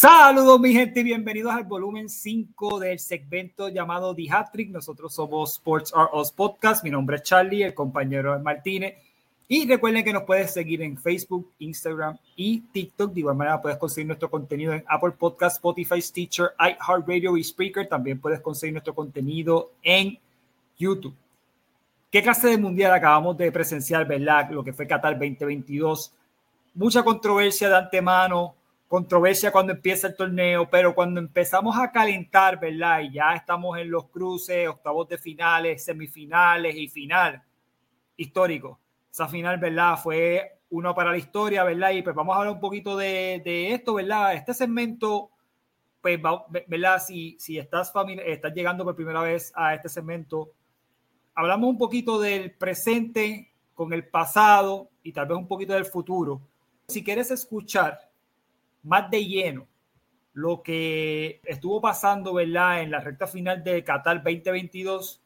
Saludos mi gente y bienvenidos al volumen 5 del segmento llamado The Hat-Trick. Nosotros somos Sports Are Us Podcast. Mi nombre es Charlie, el compañero es Martínez. Y recuerden que nos puedes seguir en Facebook, Instagram y TikTok. De igual manera puedes conseguir nuestro contenido en Apple Podcast, Spotify, Stitcher, iHeartRadio y Spreaker. También puedes conseguir nuestro contenido en YouTube. ¿Qué clase de mundial acabamos de presenciar, verdad? Lo que fue Qatar 2022. Mucha controversia de antemano, controversia cuando empieza el torneo, pero cuando empezamos a calentar, ¿verdad? Y ya estamos en los cruces, octavos de finales, semifinales y final histórico. Esa final, ¿verdad? Fue uno para la historia, ¿verdad? Y pues vamos a hablar un poquito de, de esto, ¿verdad? Este segmento, pues, ¿verdad? Si, si estás, estás llegando por primera vez a este segmento, hablamos un poquito del presente con el pasado y tal vez un poquito del futuro. Si quieres escuchar más de lleno lo que estuvo pasando, ¿verdad? En la recta final de Qatar 2022,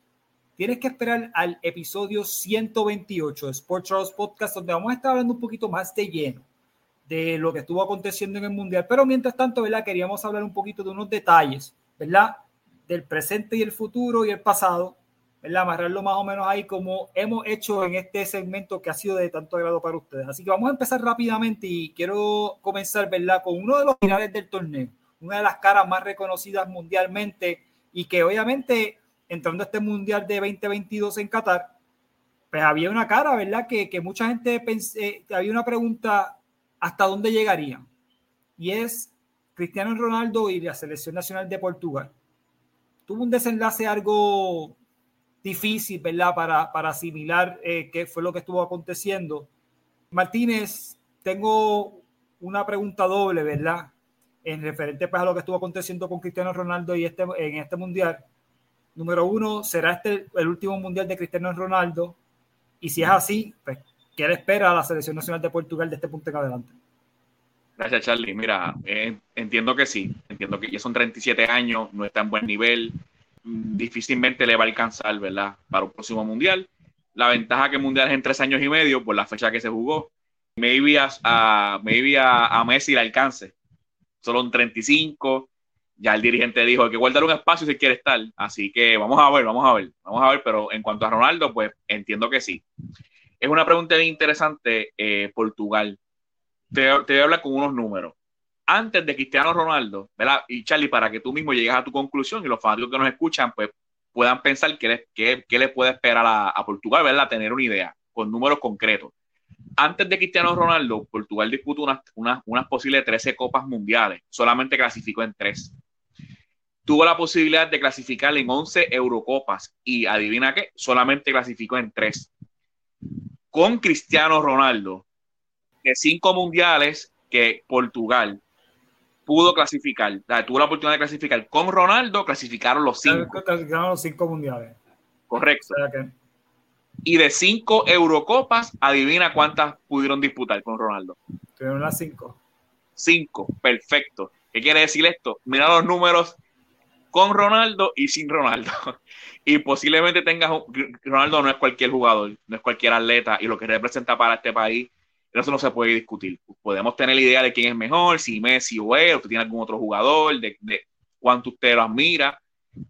tienes que esperar al episodio 128 de Sports Charles Podcast, donde vamos a estar hablando un poquito más de lleno de lo que estuvo aconteciendo en el Mundial. Pero mientras tanto, ¿verdad? Queríamos hablar un poquito de unos detalles, ¿verdad? Del presente y el futuro y el pasado ¿verdad? Amarrarlo más o menos ahí como hemos hecho en este segmento que ha sido de tanto agrado para ustedes. Así que vamos a empezar rápidamente y quiero comenzar, ¿verdad? Con uno de los finales del torneo, una de las caras más reconocidas mundialmente y que obviamente entrando a este mundial de 2022 en Qatar, pues había una cara, ¿verdad? Que, que mucha gente pensé, había una pregunta, ¿hasta dónde llegarían? Y es Cristiano Ronaldo y la selección nacional de Portugal. Tuvo un desenlace algo difícil, ¿verdad? Para, para asimilar eh, qué fue lo que estuvo aconteciendo. Martínez, tengo una pregunta doble, ¿verdad? En referente pues, a lo que estuvo aconteciendo con Cristiano Ronaldo y este, en este mundial. Número uno, ¿será este el último mundial de Cristiano Ronaldo? Y si es así, pues, ¿qué le espera a la selección nacional de Portugal de este punto en adelante? Gracias, Charlie. Mira, eh, entiendo que sí. Entiendo que ya son 37 años, no está en buen nivel difícilmente le va a alcanzar, ¿verdad? Para un próximo mundial. La ventaja que el mundial es en tres años y medio por la fecha que se jugó. Maybe a, a maybe a, a, Messi le alcance. Solo en 35. Ya el dirigente dijo que guardar un espacio si quiere estar. Así que vamos a ver, vamos a ver, vamos a ver. Pero en cuanto a Ronaldo, pues entiendo que sí. Es una pregunta interesante, eh, Portugal. Te, te voy a hablar con unos números antes de Cristiano Ronaldo, ¿verdad? Y Charlie, para que tú mismo llegues a tu conclusión y los fanáticos que nos escuchan, pues puedan pensar qué le, qué, qué puede esperar a, a, Portugal, ¿verdad? Tener una idea con números concretos. Antes de Cristiano Ronaldo, Portugal disputó unas, unas, unas posibles 13 copas mundiales, solamente clasificó en 3. Tuvo la posibilidad de clasificar en 11 Eurocopas y adivina qué, solamente clasificó en 3. Con Cristiano Ronaldo, de 5 mundiales que Portugal pudo clasificar, tuvo la oportunidad de clasificar con Ronaldo, clasificaron los cinco. Clasificaron los cinco mundiales. Correcto. O sea que... Y de cinco Eurocopas, adivina cuántas pudieron disputar con Ronaldo. Tuvieron las cinco. Cinco, perfecto. ¿Qué quiere decir esto? Mira los números con Ronaldo y sin Ronaldo. Y posiblemente tengas, Ronaldo no es cualquier jugador, no es cualquier atleta y lo que representa para este país, eso no se puede discutir. Podemos tener la idea de quién es mejor, si Messi o él, o usted tiene algún otro jugador, de, de cuánto usted lo admira,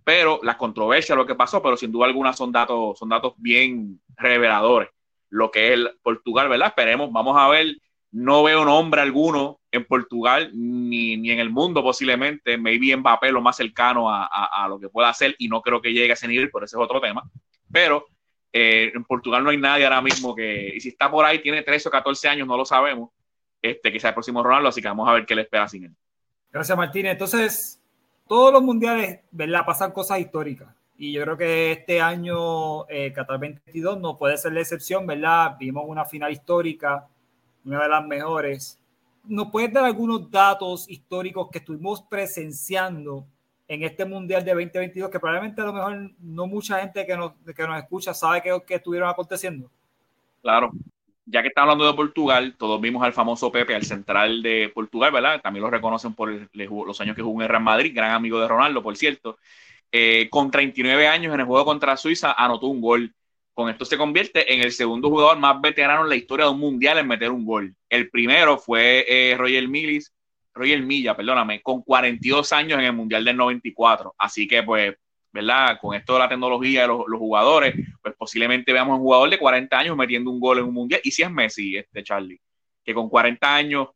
pero las controversias, lo que pasó, pero sin duda alguna son datos, son datos bien reveladores. Lo que es el Portugal, ¿verdad? Esperemos, vamos a ver no veo nombre alguno en Portugal ni, ni, en el mundo posiblemente. Maybe Mbappé lo más cercano a, a, a, lo que pueda hacer y no creo que llegue a ese nivel, pero ese es otro tema. Pero eh, en Portugal no hay nadie ahora mismo que, y si está por ahí, tiene 13 o 14 años, no lo sabemos. Este, quizá el próximo Ronaldo, así que vamos a ver qué le espera sin él. Gracias, Martínez. Entonces, todos los mundiales, ¿verdad? Pasan cosas históricas. Y yo creo que este año, eh, Qatar 22, no puede ser la excepción, ¿verdad? Vimos una final histórica una de las mejores. ¿Nos puedes dar algunos datos históricos que estuvimos presenciando en este Mundial de 2022 que probablemente a lo mejor no mucha gente que nos, que nos escucha sabe que, que estuvieron aconteciendo? Claro, ya que está hablando de Portugal, todos vimos al famoso Pepe, al central de Portugal, ¿verdad? También lo reconocen por los años que jugó en Real Madrid, gran amigo de Ronaldo, por cierto. Eh, con 39 años en el juego contra Suiza anotó un gol con esto se convierte en el segundo jugador más veterano en la historia de un mundial en meter un gol. El primero fue eh, Roger Millis, Roger Milla, perdóname, con 42 años en el mundial del 94. Así que, pues, ¿verdad? Con esto de la tecnología de los, jugadores, pues posiblemente veamos un jugador de 40 años metiendo un gol en un mundial. Y si es Messi, este Charlie, que con 40 años,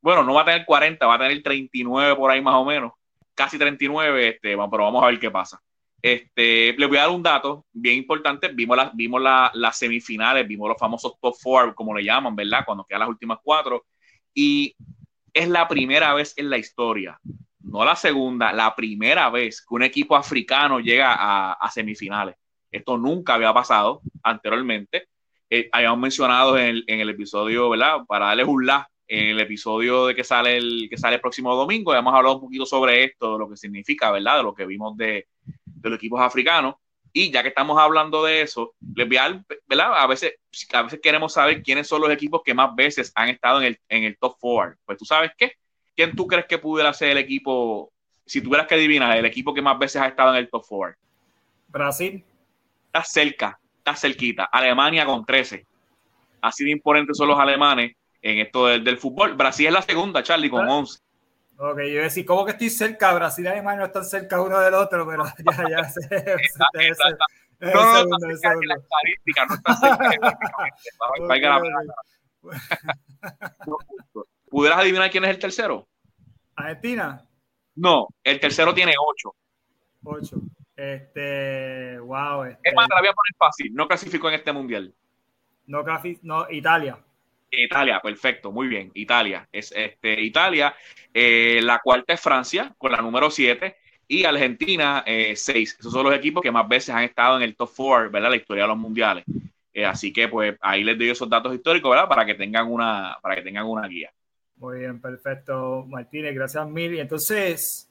bueno, no va a tener 40, va a tener 39 por ahí más o menos, casi 39, este, pero vamos a ver qué pasa. Este, les voy a dar un dato bien importante. Vimos, las vimos la, las semifinales, vimos los famosos top four, como le llaman, ¿verdad? Cuando quedan las últimas cuatro. Y es la primera vez en la historia, no la segunda, la primera vez que un equipo africano llega a, a semifinales. Esto nunca había pasado anteriormente. Eh, habíamos mencionado en el, episodio, ¿verdad? Para darles un la, en el episodio de que sale el, que sale el próximo domingo, habíamos hablado un poquito sobre esto, de lo que significa, ¿verdad? De lo que vimos de, de los equipos africanos. Y ya que estamos hablando de eso, les voy a, ¿verdad? A veces, a veces queremos saber quiénes son los equipos que más veces han estado en el, en el top four. Pues tú sabes qué, ¿quién tú crees que pudiera ser el equipo, si tuvieras que adivinar, el equipo que más veces ha estado en el top four? Brasil. Está cerca, está cerquita. Alemania con 13. Así de imponentes son los alemanes en esto del, del fútbol. Brasil es la segunda, Charlie, con 11. Ok, yo iba a decir, ¿cómo que estoy cerca? Brasil y Alemania no están cerca uno del otro, pero ya, ya sé. No, no, no, la estadística, no está cerca. ¿Pudieras adivinar quién es el tercero? ¿Argentina? No, el tercero tiene ocho. Ocho. Este, wow. Este... Es más, la voy a poner fácil. No clasificó en este mundial. No, no Italia. Italia, perfecto, muy bien. Italia. Es este, Italia. Eh, la cuarta es Francia, con la número 7. Y Argentina, 6. Eh, Esos son los equipos que más veces han estado en el top 4, ¿verdad? La historia de los mundiales. Eh, así que, pues, ahí les doy esos datos históricos, ¿verdad? Para que tengan una, para que tengan una guía. Muy bien, perfecto, Martínez. Gracias mil. Y entonces,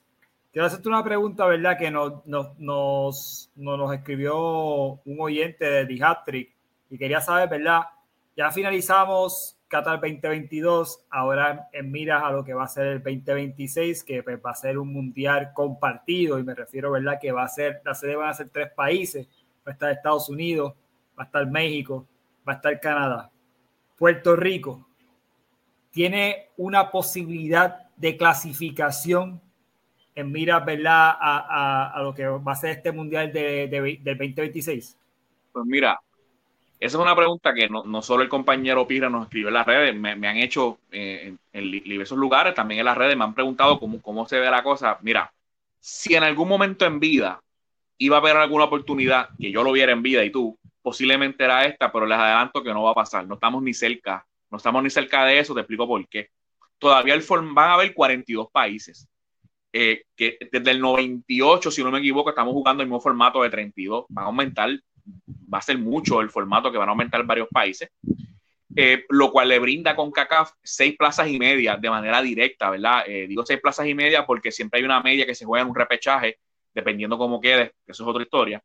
quiero hacerte una pregunta, ¿verdad? Que nos, nos, nos, nos escribió un oyente de Dihatric y quería saber, ¿verdad? Ya finalizamos Qatar 2022, ahora en miras a lo que va a ser el 2026, que pues, va a ser un mundial compartido, y me refiero, ¿verdad? Que va a ser, la sede van a ser tres países, va a estar Estados Unidos, va a estar México, va a estar Canadá. Puerto Rico tiene una posibilidad de clasificación en miras, ¿verdad? A, lo que va a ser este mundial de, del 2026. Pues mira, esa es una pregunta que no, no, solo el compañero Pira nos escribió en las redes, me, me han hecho eh, en, diversos lugares, también en las redes me han preguntado cómo, cómo se ve la cosa. Mira, si en algún momento en vida iba a haber alguna oportunidad que yo lo viera en vida y tú, posiblemente era esta, pero les adelanto que no va a pasar. No estamos ni cerca, no estamos ni cerca de eso, te explico por qué. Todavía el van a haber 42 países. Eh, que desde el 98, si no me equivoco, estamos jugando el mismo formato de 32. Van a aumentar va a ser mucho el formato que van a aumentar varios países, eh, lo cual le brinda con CACAF seis plazas y media de manera directa, ¿verdad? Eh, digo seis plazas y media porque siempre hay una media que se juega en un repechaje, dependiendo cómo quede, que eso es otra historia.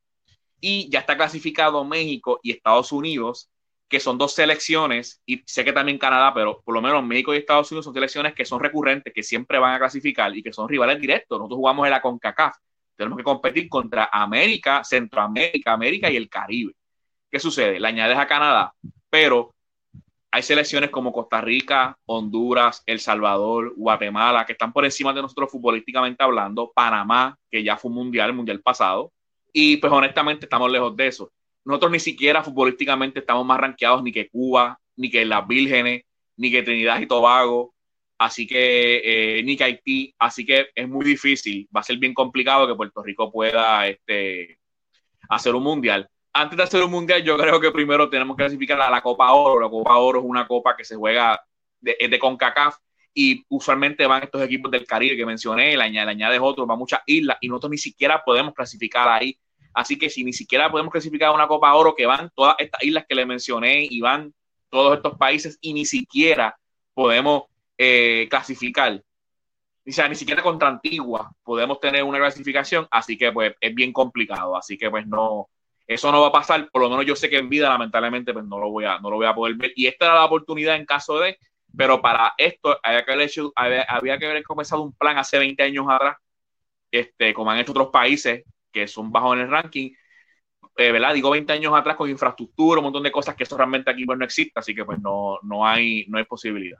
Y ya está clasificado México y Estados Unidos, que son dos selecciones, y sé que también Canadá, pero por lo menos México y Estados Unidos son selecciones que son recurrentes, que siempre van a clasificar y que son rivales directos. Nosotros jugamos en la CONCACAF, Tenemos que competir contra América, Centroamérica, América y el Caribe. ¿Qué sucede? Le añades a Canadá, pero hay selecciones como Costa Rica, Honduras, El Salvador, Guatemala, que están por encima de nosotros futbolísticamente hablando, Panamá, que ya fue un mundial, el mundial pasado, y pues honestamente estamos lejos de eso. Nosotros ni siquiera futbolísticamente estamos más rankeados ni que Cuba, ni que las Vírgenes, ni que Trinidad y Tobago, así que eh, ni que Haití, así que es muy difícil, va a ser bien complicado que Puerto Rico pueda este, hacer un mundial. Antes de hacer un mundial, yo creo que primero tenemos que clasificar a la Copa Oro. La Copa Oro es una copa que se juega de, de CONCACAF y usualmente van estos equipos del Caribe que mencioné, le añades, otros, van muchas islas y nosotros ni siquiera podemos clasificar ahí. Así que si ni siquiera podemos clasificar a una Copa Oro que van todas estas islas que le mencioné y van todos estos países y ni siquiera podemos eh, clasificar. O sea, ni siquiera contra Antigua podemos tener una clasificación, así que pues es bien complicado, así que pues no, eso no va a pasar, por lo menos yo sé que en vida lamentablemente pues no lo voy a, no lo voy a poder ver y esta era la oportunidad en caso de, pero para esto había que haber, hecho, había, que haber comenzado un plan hace 20 años atrás, este, como han hecho otros países que son bajos en el ranking, eh, ¿verdad? Digo 20 años atrás con infraestructura, un montón de cosas que eso realmente aquí pues, no existe, así que pues no, no, hay, no hay posibilidad.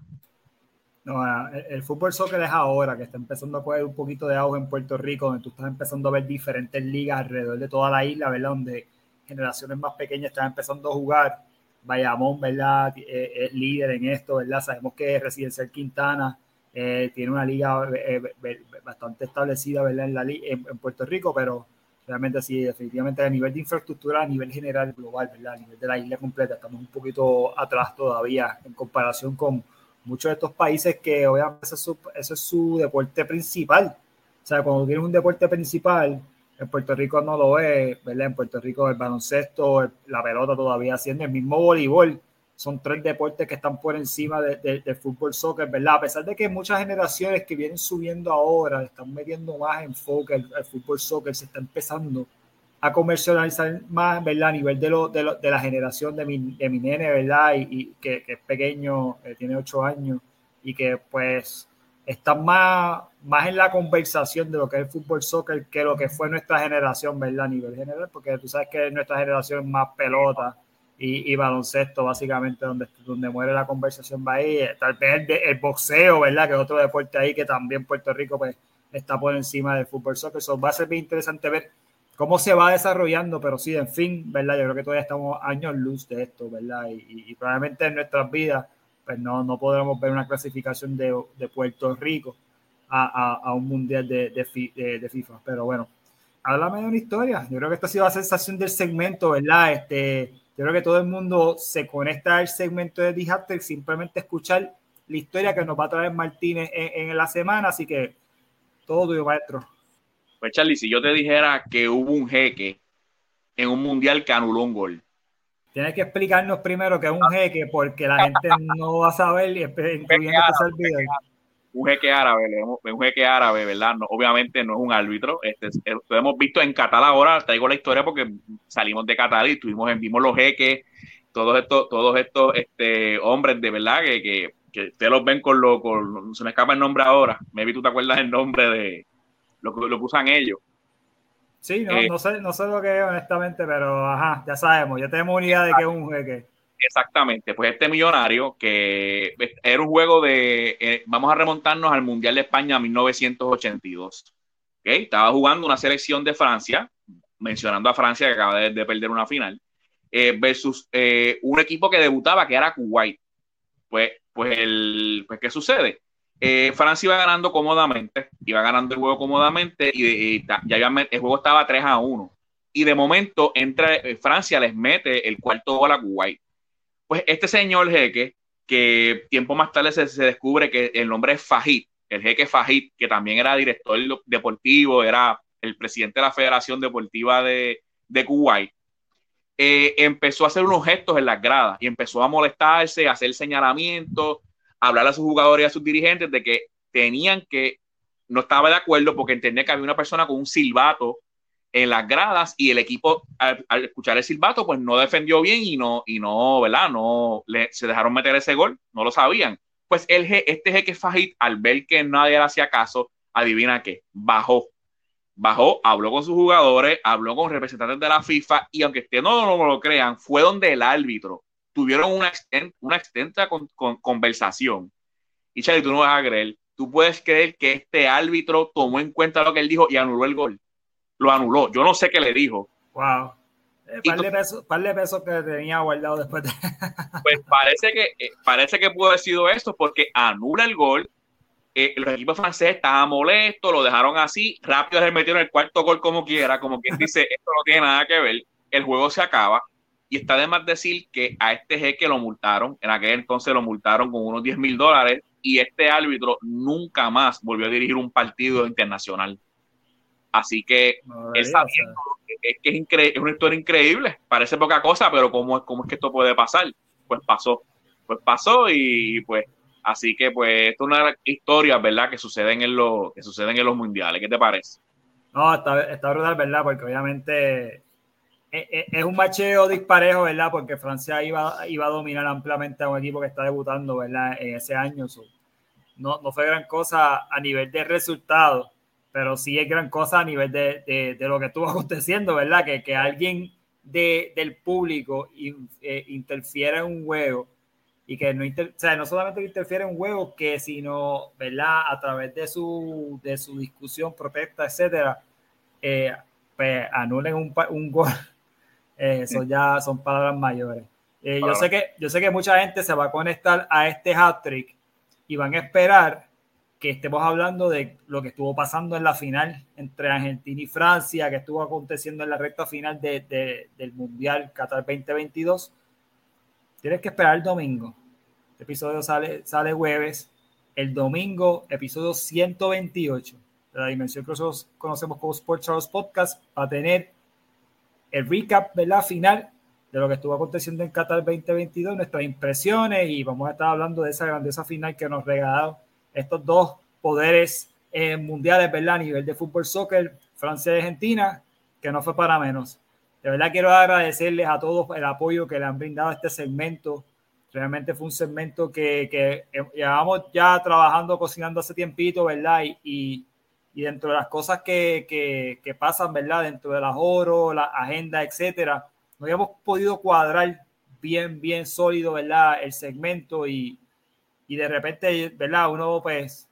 No, el, fútbol soccer es ahora que está empezando a coger un poquito de auge en Puerto Rico, donde tú estás empezando a ver diferentes ligas alrededor de toda la isla, ¿verdad? Donde generaciones más pequeñas están empezando a jugar. Bayamón, ¿verdad? Eh, es líder en esto, ¿verdad? Sabemos que Residencial Quintana eh, tiene una liga bastante establecida, ¿verdad? En, la, en Puerto Rico, pero realmente sí, definitivamente a nivel de infraestructura, a nivel general global, ¿verdad? A nivel de la isla completa, estamos un poquito atrás todavía en comparación con muchos de estos países que obviamente ese es su, deporte principal. O sea, cuando tienes un deporte principal, en Puerto Rico no lo es, ¿verdad? En Puerto Rico el baloncesto, la pelota todavía haciendo el mismo voleibol. Son tres deportes que están por encima del fútbol soccer, ¿verdad? A pesar de que muchas generaciones que vienen subiendo ahora están metiendo más enfoque al, fútbol soccer, se está empezando a comercializar más, ¿verdad? A nivel de, lo, de, de la generación de mi, de mi nene, ¿verdad? Y, que, es pequeño, eh, tiene ocho años y que pues está más, más en la conversación de lo que es el fútbol soccer que lo que fue nuestra generación, ¿verdad? A nivel general, porque tú sabes que nuestra generación es más pelota y, baloncesto, básicamente, donde, donde muere la conversación va ahí. Tal vez el, boxeo, ¿verdad? Que es otro deporte ahí que también Puerto Rico pues, está por encima del fútbol soccer. Eso va a ser bien interesante ver cómo se va desarrollando, pero sí, en fin, ¿verdad? Yo creo que todavía estamos años luz de esto, ¿verdad? Y, probablemente en nuestras vidas, pues no, no podremos ver una clasificación de, de Puerto Rico a, a, un mundial de, de, de, FIFA. Pero bueno, háblame de una historia. Yo creo que esta ha sido la sensación del segmento, ¿verdad? Este yo creo que todo el mundo se conecta al segmento de Dijaster simplemente escuchar la historia que nos va a traer Martínez en, la semana, así que todo tuyo, maestro. Pues Charlie, si yo te dijera que hubo un jeque en un mundial que anuló un gol. Tienes que explicarnos primero que es un jeque, porque la gente no va a saber, incluyendo que un jeque árabe, un jeque árabe, ¿verdad? obviamente no es un árbitro. Este, lo hemos visto en Qatar ahora, traigo la historia porque salimos de Qatar y tuvimos, vimos los jeques, todos estos, todos estos este, hombres de verdad que, que, que ustedes los ven con lo, con, se me escapa el nombre ahora, maybe tú te acuerdas el nombre de lo, lo que usan ellos. Sí, no, eh, no, sé, no sé lo que es honestamente, pero ajá, ya sabemos, ya tenemos una idea de que es un jeque. Exactamente, pues este millonario que era un juego de, eh, vamos a remontarnos al Mundial de España 1982. ¿okay? Estaba jugando una selección de Francia, mencionando a Francia que acaba de, perder una final, eh, versus eh, un equipo que debutaba que era Kuwait. Pues, pues, el, pues ¿qué sucede? Francia iba ganando cómodamente, iba ganando el juego cómodamente y, ya el juego estaba 3 a 1. Y de momento entra Francia, les mete el cuarto gol a Kuwait pues este señor jeque, que tiempo más tarde se, descubre que el nombre es Fajit, el jeque Fajit, que también era director deportivo, era el presidente de la Federación Deportiva de, Kuwait, eh, empezó a hacer unos gestos en las gradas y empezó a molestarse, a hacer señalamientos, hablar a sus jugadores y a sus dirigentes de que tenían que, no estaba de acuerdo porque entendía que había una persona con un silbato en las gradas y el equipo al, escuchar el silbato pues no defendió bien y no, y no, ¿verdad? No le, se dejaron meter ese gol, no lo sabían. Pues el, este jeque Fajit al ver que nadie le hacía caso, adivina qué, bajó bajó, habló con sus jugadores, habló con representantes de la FIFA y aunque ustedes no, lo crean, fue donde el árbitro tuvieron una, una extensa conversación. Y Charlie, tú no vas a creer, tú puedes creer que este árbitro tomó en cuenta lo que él dijo y anuló el gol. Lo anuló. Yo no sé qué le dijo. Wow. Eh, par, de pesos, que tenía guardado después de... Pues parece que, eh, parece que pudo haber sido esto porque anula el gol. Eh, los equipos franceses estaban molestos, lo dejaron así, rápido se metieron el cuarto gol como quiera, como quien dice, esto no tiene nada que ver, el juego se acaba. Y está de más decir que a este jeque lo multaron, en aquel entonces lo multaron con unos 10 mil dólares y este árbitro nunca más volvió a dirigir un partido internacional. Así que es, que es, una historia increíble, parece poca cosa, pero ¿cómo, ¿cómo es que esto puede pasar? Pues pasó, pues pasó y pues así que pues esto es una historia, ¿verdad? Que suceden en, lo, que suceden en los mundiales, ¿qué te parece? No, está, está brutal, ¿verdad? Porque obviamente es, un macheo disparejo, ¿verdad? Porque Francia iba, iba a dominar ampliamente a un equipo que está debutando, ¿verdad? En ese año. no, no fue gran cosa a nivel de resultados, pero sí es gran cosa a nivel de, de, lo que estuvo aconteciendo, ¿verdad? Que, que alguien de, del público eh, interfiera en un juego y que no, o sea, no solamente interfiere en un juego, que sino, ¿verdad? A través de su, de su discusión, protesta, etcétera, eh, pues anulen un, un gol. Eh, eso ya son palabras mayores. yo, sé que, yo sé que mucha gente se va a conectar a este hat trick y van a esperar que estemos hablando de lo que estuvo pasando en la final entre Argentina y Francia, que estuvo aconteciendo en la recta final de, del Mundial Qatar 2022. Tienes que esperar el domingo. Este episodio sale, sale jueves. El domingo, episodio 128 de la dimensión que nosotros conocemos como Sports Charles Podcast, va a tener el recap la final de lo que estuvo aconteciendo en Qatar 2022, nuestras impresiones y vamos a estar hablando de esa grandiosa final que nos regalaron estos dos poderes eh, mundiales, ¿verdad? A nivel de fútbol, soccer, Francia y Argentina, que no fue para menos. De verdad quiero agradecerles a todos el apoyo que le han brindado a este segmento. Realmente fue un segmento que, que llevamos ya trabajando, cocinando hace tiempito, ¿verdad? Y, y, dentro de las cosas que, que, que, pasan, ¿verdad? Dentro de las oro, la agenda, etcétera, no habíamos podido cuadrar bien, bien sólido, ¿verdad? El segmento y, y de repente, ¿verdad? Uno, pues,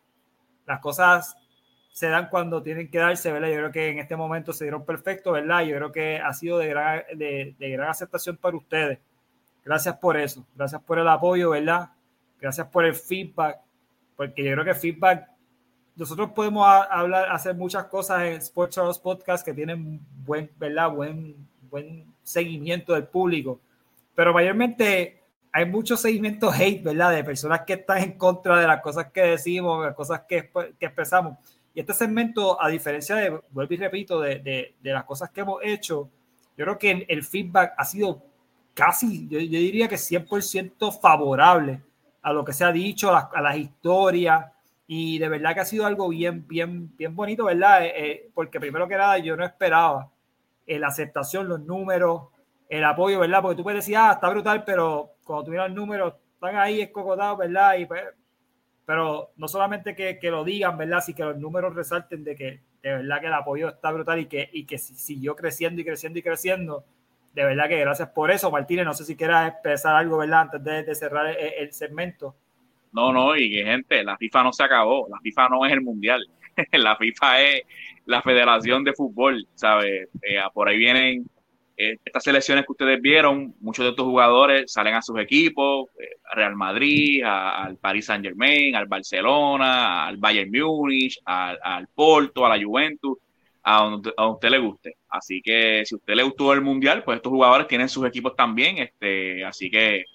las cosas se dan cuando tienen que darse, ¿verdad? Yo creo que en este momento se dieron perfecto, ¿verdad? Yo creo que ha sido de gran, de, gran aceptación para ustedes. Gracias por eso, gracias por el apoyo, ¿verdad? Gracias por el feedback, porque yo creo que feedback, nosotros podemos hablar, hacer muchas cosas en Sports Charles Podcast que tienen buen, ¿verdad? Buen, buen seguimiento del público, pero mayormente hay mucho seguimiento hate, ¿verdad? De personas que están en contra de las cosas que decimos, de las cosas que, que expresamos. Y este segmento, a diferencia de, vuelvo y repito, de, de, de, las cosas que hemos hecho, yo creo que el feedback ha sido casi, yo, yo diría que 100% favorable a lo que se ha dicho, a a las, historias. Y de verdad que ha sido algo bien, bien, bien bonito, ¿verdad? Eh, eh porque primero que nada yo no esperaba la aceptación, los números, el apoyo, ¿verdad? Porque tú puedes decir, ah, está brutal, pero cuando tuvieron el número, están ahí escocotados, ¿verdad? Y pues, pero no solamente que, que, lo digan, ¿verdad? Sino que los números resalten de que de verdad que el apoyo está brutal y que, y que siguió creciendo y creciendo y creciendo. De verdad que gracias por eso, Martínez. No sé si quieras expresar algo, ¿verdad? Antes de, de cerrar el, el, segmento. No, no, y gente, la FIFA no se acabó. La FIFA no es el mundial. la FIFA es la Federación de Fútbol, ¿sabes? Eh, por ahí vienen eh, estas selecciones que ustedes vieron, muchos de estos jugadores salen a sus equipos, eh, Real Madrid, al Paris Saint Germain, al Barcelona, al Bayern Múnich, al, Porto, a la Juventus, a donde, a usted le guste. Así que si usted le gustó el Mundial, pues estos jugadores tienen sus equipos también, este, así que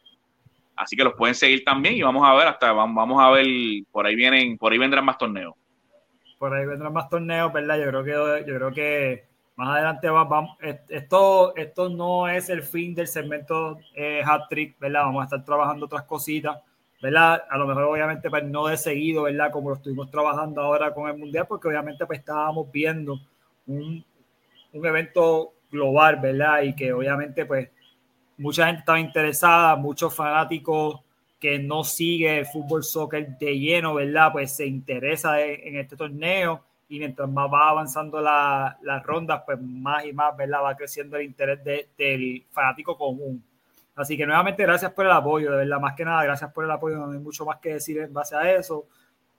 así que los pueden seguir también y vamos a ver hasta vamos a ver por ahí vienen por ahí vendrán más torneos por ahí vendrán más torneos verdad yo creo que yo creo que más adelante vamos, esto, esto no es el fin del segmento eh, hat trick, ¿verdad? Vamos a estar trabajando otras cositas, ¿verdad? A lo mejor obviamente pues, no de seguido, ¿verdad? Como lo estuvimos trabajando ahora con el Mundial, porque obviamente pues estábamos viendo un, un evento global, ¿verdad? Y que obviamente pues mucha gente estaba interesada, muchos fanáticos que no sigue el fútbol soccer de lleno, ¿verdad? Pues se interesa en este torneo y mientras más va avanzando las rondas, pues más y más ¿verdad? va creciendo el interés del fanático común. Así que nuevamente gracias por el apoyo, de verdad, más que nada, gracias por el apoyo, no hay mucho más que decir en base a eso.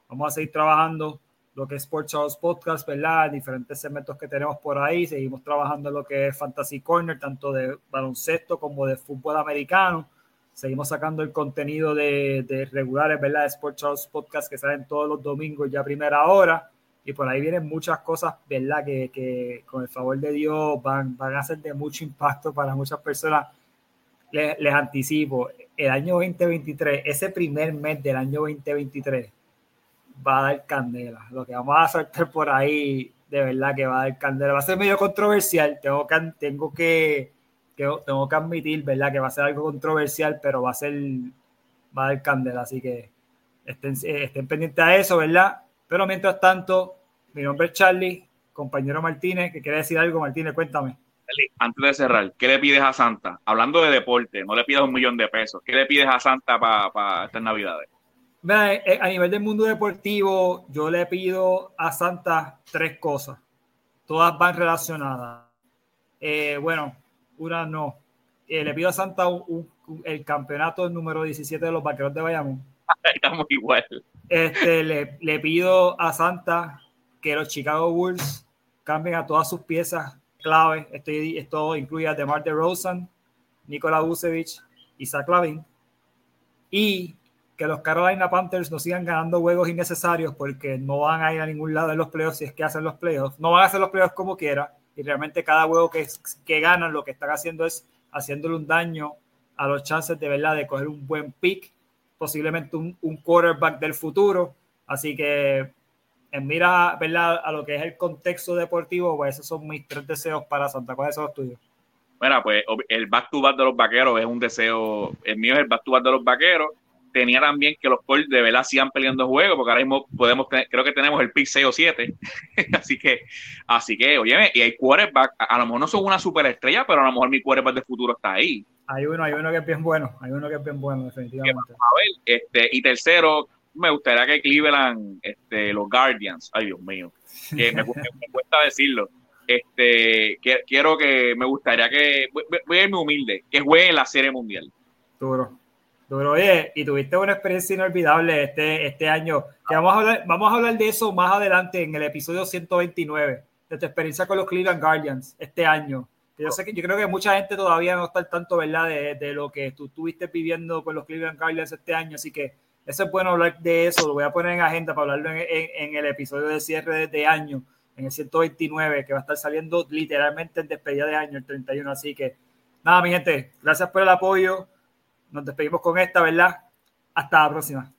Vamos a seguir trabajando lo que es Sports Charles Podcast, ¿verdad? Diferentes segmentos que tenemos por ahí, seguimos trabajando en lo que es Fantasy Corner, tanto de baloncesto como de fútbol americano. Seguimos sacando el contenido de, de regulares, ¿verdad? De Sports Charles Podcast que salen todos los domingos ya a primera hora y por ahí vienen muchas cosas, ¿verdad? Que, que con el favor de Dios van, van a ser de mucho impacto para muchas personas. Les, les, anticipo, el año 2023, ese primer mes del año 2023, va a dar candela. Lo que vamos a soltar por ahí, de verdad que va a dar candela. Va a ser medio controversial, tengo que, tengo que, tengo que admitir, ¿verdad? Que va a ser algo controversial, pero va a ser, va a dar candela. Así que estén, estén pendientes a eso, ¿verdad? Pero mientras tanto, mi nombre es Charlie, compañero Martínez, que quiere decir algo. Martínez, cuéntame. Antes de cerrar, ¿qué le pides a Santa? Hablando de deporte, no le pides un millón de pesos. ¿Qué le pides a Santa para pa estas Navidades? Mira, eh, a nivel del mundo deportivo, yo le pido a Santa tres cosas. Todas van relacionadas. Eh, bueno, una no. Eh, le pido a Santa un, un, el campeonato número 17 de los vaqueros de Bayamón. Estamos igual. Este, le, le pido a Santa que los Chicago Bulls cambien a todas sus piezas clave. Esto, esto incluye a DeMar DeRozan, Nikola Vucevic y Zach Lavin. Y que los Carolina Panthers no sigan ganando juegos innecesarios porque no van a ir a ningún lado en los playoffs si es que hacen los playoffs. No van a hacer los playoffs como quiera y realmente cada juego que, que ganan lo que están haciendo es haciéndole un daño a los chances de verdad de coger un buen pick, posiblemente un, un quarterback del futuro. Así que en mira ¿verdad? a lo que es el contexto deportivo, pues esos son mis tres deseos para Santa. ¿Cuáles son los tuyos? Bueno, pues el back to back de los vaqueros es un deseo. El mío es el back to back de los vaqueros. Tenía también que los Colts de verdad sigan peleando juegos, porque ahora mismo podemos tener, creo que tenemos el pick 6 o 7. así que, así que, oye, y hay quarterback, a, lo mejor no son una superestrella, pero a lo mejor mi quarterback de futuro está ahí. Hay uno, hay uno que es bien bueno, hay uno que es bien bueno, definitivamente. A ver, este, y tercero, me gustaría que Cleveland, este, los Guardians, ay Dios mío, que me, me cuesta decirlo. Este, que, quiero que me gustaría que, voy, voy a irme humilde, que juegue en la Serie Mundial. Duro, duro. Oye, y tuviste una experiencia inolvidable este, este año. Que vamos, a hablar, vamos a hablar de eso más adelante en el episodio 129, de tu experiencia con los Cleveland Guardians este año. Yo sé que yo creo que mucha gente todavía no está al tanto, ¿verdad? De, de lo que tú estuviste viviendo con los Cleveland Guardians este año, así que eso es bueno hablar de eso, lo voy a poner en agenda para hablarlo en, en, en el episodio de cierre de, de, año, en el 129, que va a estar saliendo literalmente en despedida de año, el 31. Así que, nada, mi gente, gracias por el apoyo. Nos despedimos con esta, ¿verdad? Hasta la próxima.